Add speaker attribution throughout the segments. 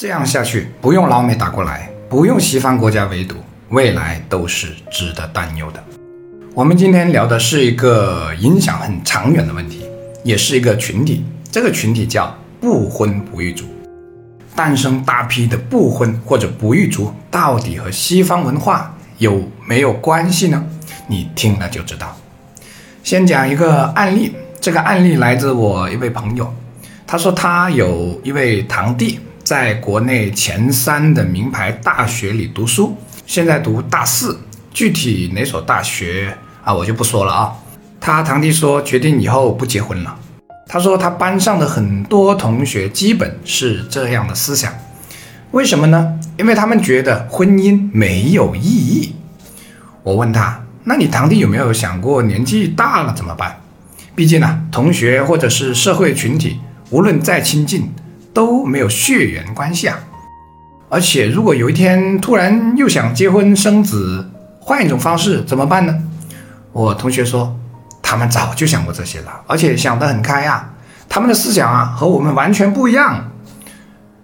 Speaker 1: 这样下去，不用老美打过来，不用西方国家围堵，未来都是值得担忧的。我们今天聊的是一个影响很长远的问题，也是一个群体。这个群体叫不婚不育族。诞生大批的不婚或者不育族，到底和西方文化有没有关系呢？你听了就知道。先讲一个案例，这个案例来自我一位朋友，他说他有一位堂弟。在国内前三的名牌大学里读书，现在读大四，具体哪所大学啊，我就不说了啊。他堂弟说决定以后不结婚了。他说他班上的很多同学基本是这样的思想，为什么呢？因为他们觉得婚姻没有意义。我问他，那你堂弟有没有想过年纪大了怎么办？毕竟呢，同学或者是社会群体，无论再亲近。都没有血缘关系啊！而且如果有一天突然又想结婚生子，换一种方式怎么办呢？我同学说，他们早就想过这些了，而且想得很开啊。他们的思想啊和我们完全不一样。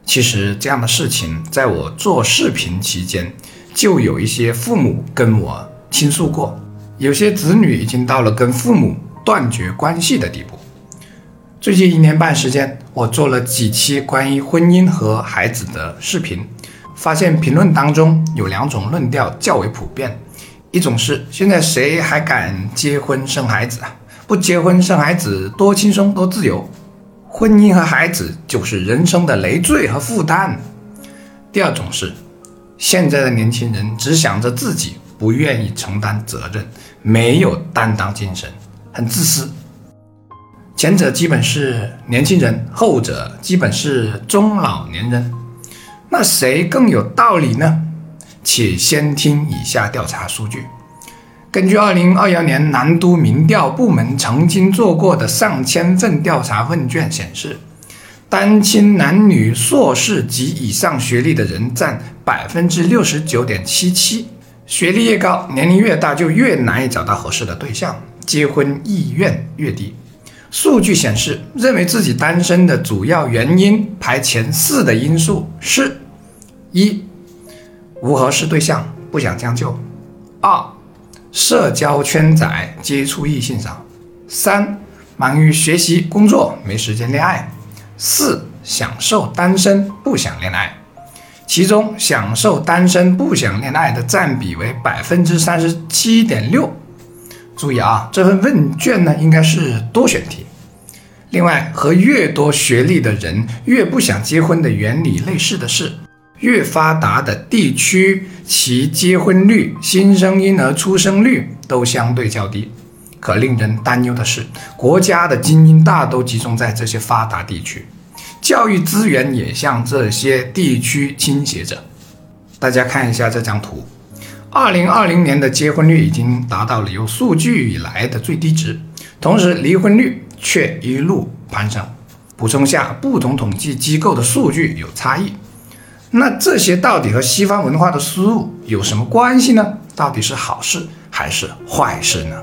Speaker 1: 其实这样的事情，在我做视频期间，就有一些父母跟我倾诉过，有些子女已经到了跟父母断绝关系的地步。最近一年半时间，我做了几期关于婚姻和孩子的视频，发现评论当中有两种论调较为普遍：一种是现在谁还敢结婚生孩子啊？不结婚生孩子多轻松多自由，婚姻和孩子就是人生的累赘和负担。第二种是现在的年轻人只想着自己，不愿意承担责任，没有担当精神，很自私。前者基本是年轻人，后者基本是中老年人，那谁更有道理呢？且先听以下调查数据。根据二零二幺年南都民调部门曾经做过的上千份调查问卷显示，单亲男女硕士及以上学历的人占百分之六十九点七七，学历越高，年龄越大，就越难以找到合适的对象，结婚意愿越低。数据显示，认为自己单身的主要原因排前四的因素是：一、无合适对象，不想将就；二、社交圈窄，接触异性少；三、忙于学习工作，没时间恋爱；四、享受单身，不想恋爱。其中，享受单身不想恋爱的占比为百分之三十七点六。注意啊，这份问卷呢应该是多选题。另外，和越多学历的人越不想结婚的原理类似的是，越发达的地区，其结婚率、新生婴儿出生率都相对较低。可令人担忧的是，国家的精英大都集中在这些发达地区，教育资源也向这些地区倾斜着。大家看一下这张图。二零二零年的结婚率已经达到了有数据以来的最低值，同时离婚率却一路攀升。补充下，不同统计机构的数据有差异。那这些到底和西方文化的输入有什么关系呢？到底是好事还是坏事呢？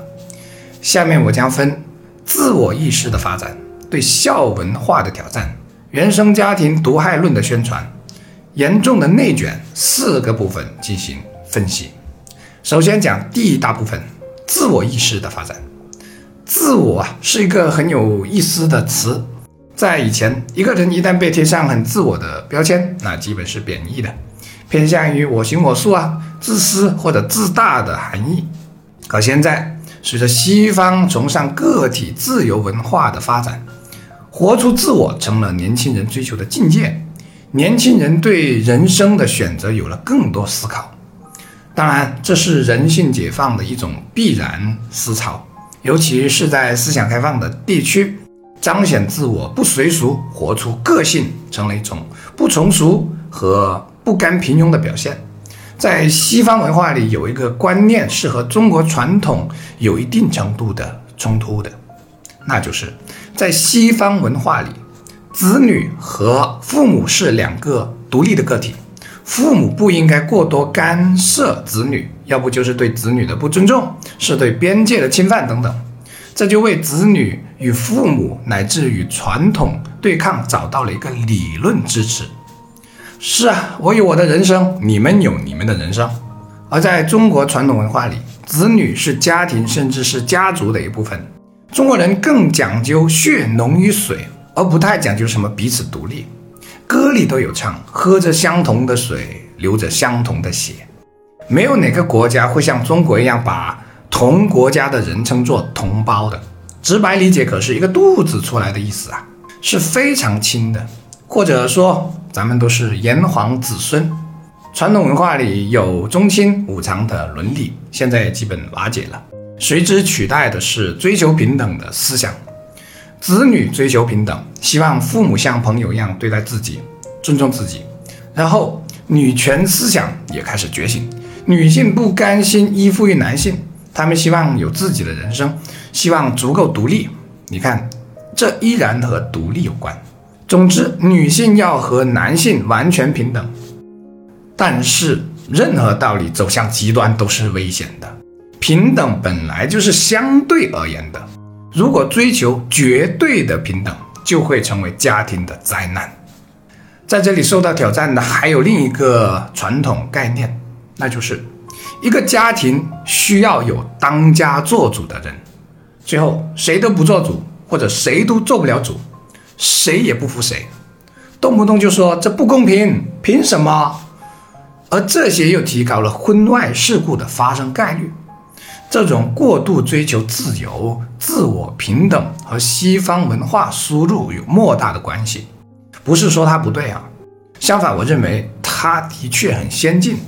Speaker 1: 下面我将分自我意识的发展、对孝文化的挑战、原生家庭毒害论的宣传、严重的内卷四个部分进行分析。首先讲第一大部分，自我意识的发展。自我啊是一个很有意思的词，在以前，一个人一旦被贴上很自我的标签，那基本是贬义的，偏向于我行我素啊、自私或者自大的含义。可现在，随着西方崇尚个体自由文化的发展，活出自我成了年轻人追求的境界，年轻人对人生的选择有了更多思考。当然，这是人性解放的一种必然思潮，尤其是在思想开放的地区，彰显自我、不随俗、活出个性，成了一种不从俗和不甘平庸的表现。在西方文化里，有一个观念是和中国传统有一定程度的冲突的，那就是在西方文化里，子女和父母是两个独立的个体。父母不应该过多干涉子女，要不就是对子女的不尊重，是对边界的侵犯等等，这就为子女与父母乃至与传统对抗找到了一个理论支持。是啊，我有我的人生，你们有你们的人生。而在中国传统文化里，子女是家庭甚至是家族的一部分。中国人更讲究血浓于水，而不太讲究什么彼此独立。歌里都有唱：“喝着相同的水，流着相同的血。”没有哪个国家会像中国一样把同国家的人称作同胞的。直白理解，可是一个肚子出来的意思啊，是非常亲的。或者说，咱们都是炎黄子孙。传统文化里有宗亲五常的伦理，现在基本瓦解了，随之取代的是追求平等的思想。子女追求平等，希望父母像朋友一样对待自己，尊重自己。然后，女权思想也开始觉醒，女性不甘心依附于男性，她们希望有自己的人生，希望足够独立。你看，这依然和独立有关。总之，女性要和男性完全平等。但是，任何道理走向极端都是危险的。平等本来就是相对而言的，如果追求绝对的平等，就会成为家庭的灾难。在这里受到挑战的还有另一个传统概念，那就是一个家庭需要有当家做主的人，最后谁都不做主，或者谁都做不了主，谁也不服谁，动不动就说这不公平，凭什么？而这些又提高了婚外事故的发生概率。这种过度追求自由、自我平等和西方文化输入有莫大的关系。不是说它不对啊，相反，我认为它的确很先进，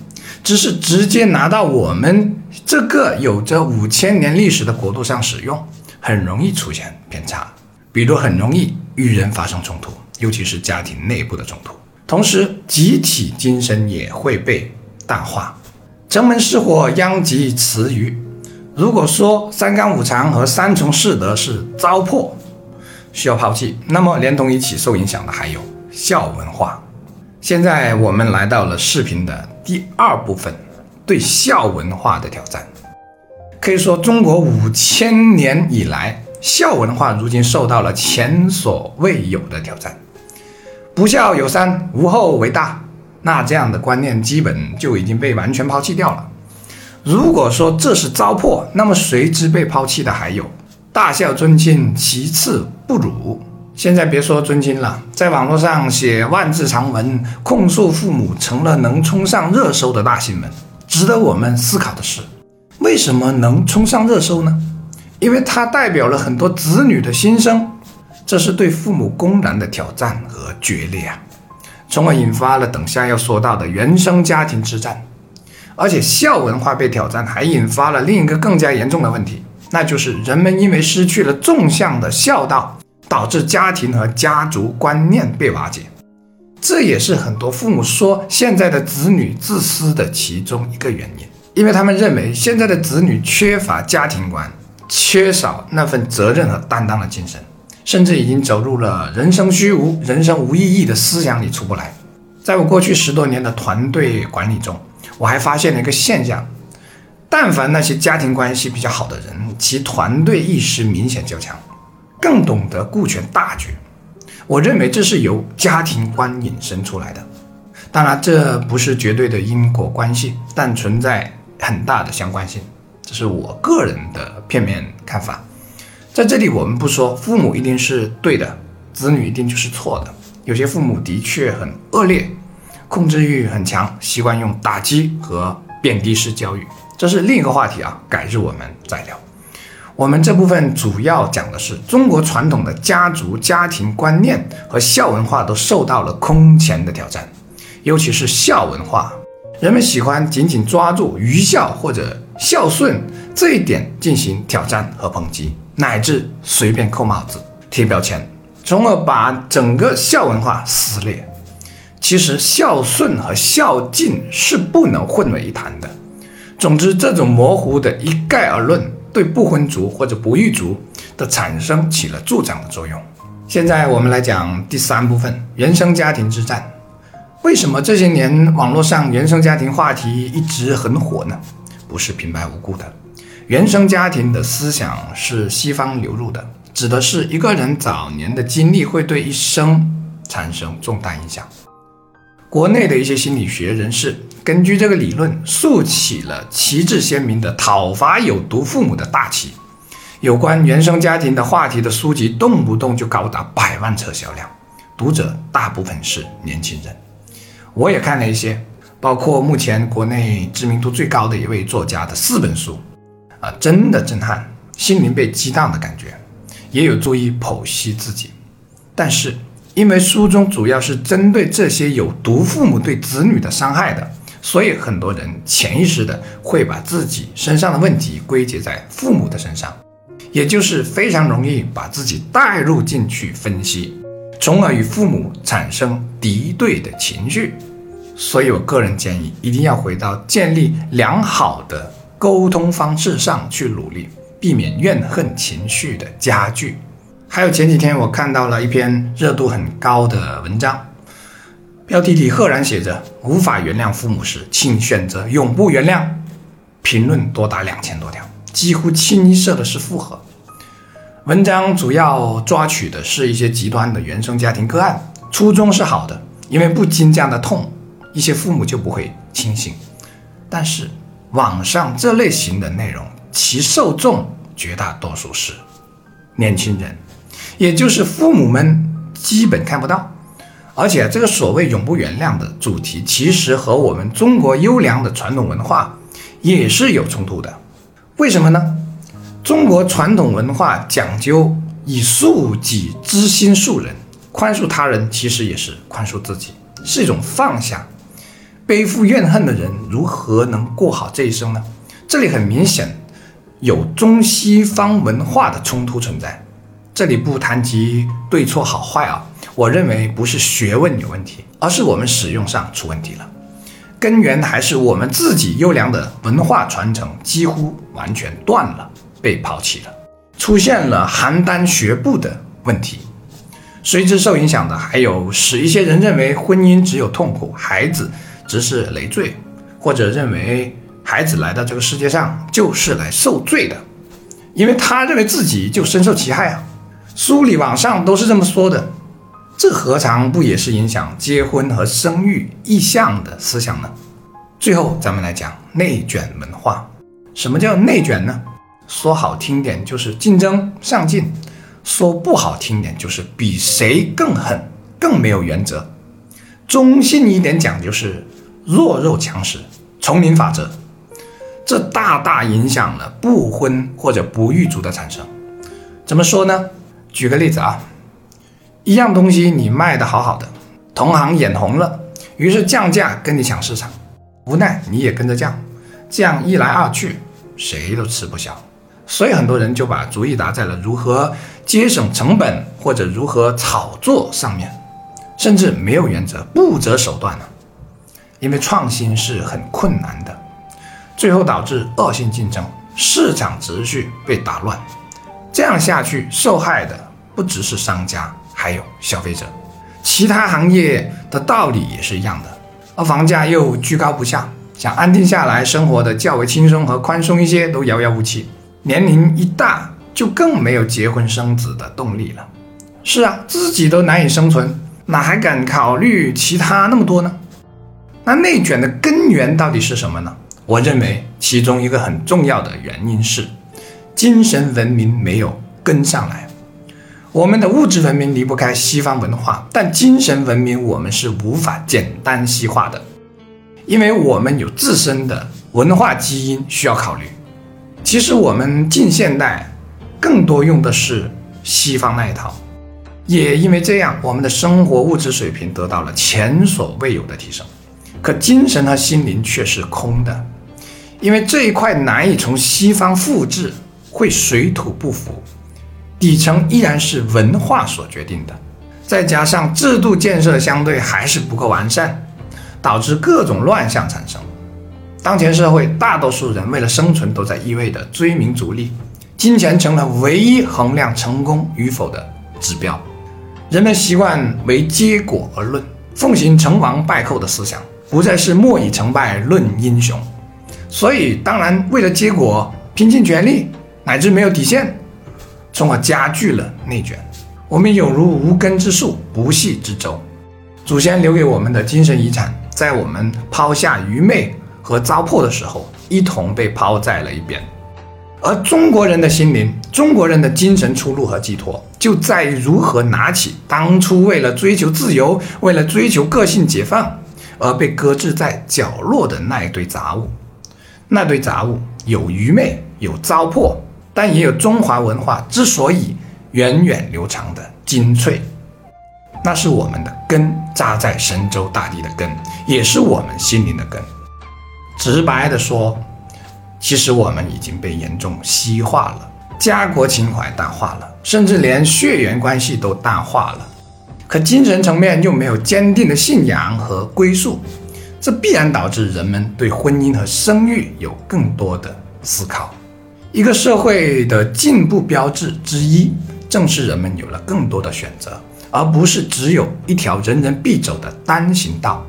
Speaker 1: 只是直接拿到我们这个有着五千年历史的国度上使用，很容易出现偏差，比如很容易与人发生冲突，尤其是家庭内部的冲突。同时，集体精神也会被淡化。城门失火，殃及池鱼。如果说三纲五常和三从四德是糟粕，需要抛弃，那么连同一起受影响的还有孝文化。现在我们来到了视频的第二部分，对孝文化的挑战。可以说，中国五千年以来，孝文化如今受到了前所未有的挑战。不孝有三，无后为大。那这样的观念基本就已经被完全抛弃掉了。如果说这是糟粕，那么随之被抛弃的还有大孝尊亲，其次不辱。现在别说尊亲了，在网络上写万字长文控诉父母，成了能冲上热搜的大新闻。值得我们思考的是，为什么能冲上热搜呢？因为它代表了很多子女的心声。这是对父母公然的挑战和决裂啊，从而引发了等下要说到的原生家庭之战。而且孝文化被挑战，还引发了另一个更加严重的问题，那就是人们因为失去了纵向的孝道，导致家庭和家族观念被瓦解。这也是很多父母说现在的子女自私的其中一个原因，因为他们认为现在的子女缺乏家庭观，缺少那份责任和担当的精神。甚至已经走入了人生虚无、人生无意义的思想里出不来。在我过去十多年的团队管理中，我还发现了一个现象：但凡那些家庭关系比较好的人，其团队意识明显较强，更懂得顾全大局。我认为这是由家庭观引申出来的。当然，这不是绝对的因果关系，但存在很大的相关性。这是我个人的片面看法。在这里，我们不说父母一定是对的，子女一定就是错的。有些父母的确很恶劣，控制欲很强，习惯用打击和贬低式教育，这是另一个话题啊，改日我们再聊。我们这部分主要讲的是中国传统的家族家庭观念和孝文化都受到了空前的挑战，尤其是孝文化，人们喜欢紧紧抓住愚孝或者孝顺这一点进行挑战和抨击。乃至随便扣帽子、贴标签，从而把整个孝文化撕裂。其实孝顺和孝敬是不能混为一谈的。总之，这种模糊的一概而论，对不婚族或者不育族的产生起了助长的作用。现在我们来讲第三部分：原生家庭之战。为什么这些年网络上原生家庭话题一直很火呢？不是平白无故的。原生家庭的思想是西方流入的，指的是一个人早年的经历会对一生产生重大影响。国内的一些心理学人士根据这个理论，竖起了旗帜鲜明的讨伐有毒父母的大旗。有关原生家庭的话题的书籍，动不动就高达百万册销量，读者大部分是年轻人。我也看了一些，包括目前国内知名度最高的一位作家的四本书，啊，真的震撼，心灵被激荡的感觉，也有助于剖析自己。但是，因为书中主要是针对这些有毒父母对子女的伤害的，所以很多人潜意识的会把自己身上的问题归结在父母的身上，也就是非常容易把自己带入进去分析，从而与父母产生敌对的情绪。所以我个人建议，一定要回到建立良好的沟通方式上去努力，避免怨恨情绪的加剧。还有前几天我看到了一篇热度很高的文章，标题里赫然写着“无法原谅父母时，请选择永不原谅”，评论多达两千多条，几乎清一色的是附和。文章主要抓取的是一些极端的原生家庭个案，初衷是好的，因为不经这样的痛，一些父母就不会清醒。但是网上这类型的内容，其受众绝大多数是年轻人。也就是父母们基本看不到，而且这个所谓永不原谅的主题，其实和我们中国优良的传统文化也是有冲突的。为什么呢？中国传统文化讲究以恕己之心恕人，宽恕他人其实也是宽恕自己，是一种放下。背负怨恨的人如何能过好这一生呢？这里很明显有中西方文化的冲突存在。这里不谈及对错好坏啊，我认为不是学问有问题，而是我们使用上出问题了。根源还是我们自己优良的文化传承几乎完全断了，被抛弃了，出现了邯郸学步的问题。随之受影响的还有使一些人认为婚姻只有痛苦，孩子只是累赘，或者认为孩子来到这个世界上就是来受罪的，因为他认为自己就深受其害啊。书里网上都是这么说的，这何尝不也是影响结婚和生育意向的思想呢？最后，咱们来讲内卷文化。什么叫内卷呢？说好听点就是竞争上进，说不好听点就是比谁更狠、更没有原则。中性一点讲就是弱肉强食、丛林法则。这大大影响了不婚或者不育族的产生。怎么说呢？举个例子啊，一样东西你卖的好好的，同行眼红了，于是降价跟你抢市场，无奈你也跟着降，这样一来二去，谁都吃不消，所以很多人就把主意打在了如何节省成本或者如何炒作上面，甚至没有原则，不择手段了，因为创新是很困难的，最后导致恶性竞争，市场秩序被打乱，这样下去受害的。不只是商家，还有消费者，其他行业的道理也是一样的。而房价又居高不下，想安定下来生活的较为轻松和宽松一些都遥遥无期。年龄一大，就更没有结婚生子的动力了。是啊，自己都难以生存，哪还敢考虑其他那么多呢？那内卷的根源到底是什么呢？我认为其中一个很重要的原因是，精神文明没有跟上来。我们的物质文明离不开西方文化，但精神文明我们是无法简单西化的，因为我们有自身的文化基因需要考虑。其实我们近现代更多用的是西方那一套，也因为这样，我们的生活物质水平得到了前所未有的提升，可精神和心灵却是空的，因为这一块难以从西方复制，会水土不服。底层依然是文化所决定的，再加上制度建设相对还是不够完善，导致各种乱象产生。当前社会，大多数人为了生存都在一味的追名逐利，金钱成了唯一衡量成功与否的指标。人们习惯为结果而论，奉行成王败寇的思想，不再是莫以成败论英雄。所以，当然为了结果拼尽全力，乃至没有底线。从而加剧了内卷。我们有如无根之树，不系之舟。祖先留给我们的精神遗产，在我们抛下愚昧和糟粕的时候，一同被抛在了一边。而中国人的心灵，中国人的精神出路和寄托，就在于如何拿起当初为了追求自由、为了追求个性解放而被搁置在角落的那一堆杂物。那堆杂物有愚昧，有糟粕，但也有中华文化之所以源远流长的精粹。那是我们的根扎在神州大地的根，也是我们心灵的根。直白的说。其实我们已经被严重西化了，家国情怀淡化了，甚至连血缘关系都淡化了。可精神层面又没有坚定的信仰和归宿，这必然导致人们对婚姻和生育有更多的思考。一个社会的进步标志之一，正是人们有了更多的选择，而不是只有一条人人必走的单行道。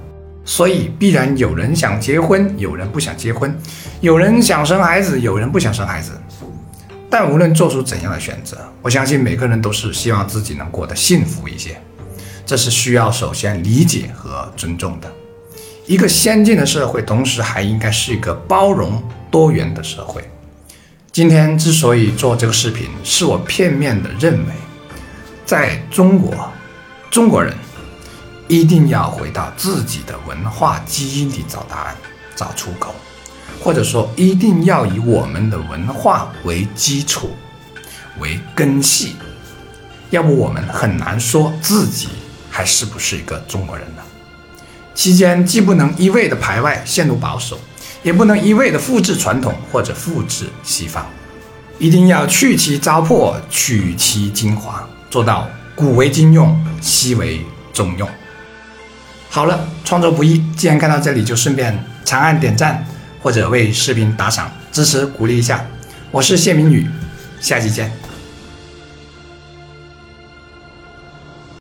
Speaker 1: 所以必然有人想结婚，有人不想结婚，有人想生孩子，有人不想生孩子。但无论做出怎样的选择，我相信每个人都是希望自己能过得幸福一些。这是需要首先理解和尊重的。一个先进的社会，同时还应该是一个包容多元的社会。今天之所以做这个视频，是我片面的认为，在中国，中国人。一定要回到自己的文化基因里找答案，找出口，或者说一定要以我们的文化为基础、为根系，要不我们很难说自己还是不是一个中国人呢？期间既不能一味的排外、陷入保守，也不能一味的复制传统或者复制西方，一定要去其糟粕，取其精华，做到古为今用，西为中用。好了，创作不易，既然看到这里，就顺便长按点赞或者为视频打赏，支持鼓励一下。我是谢明宇，下期见。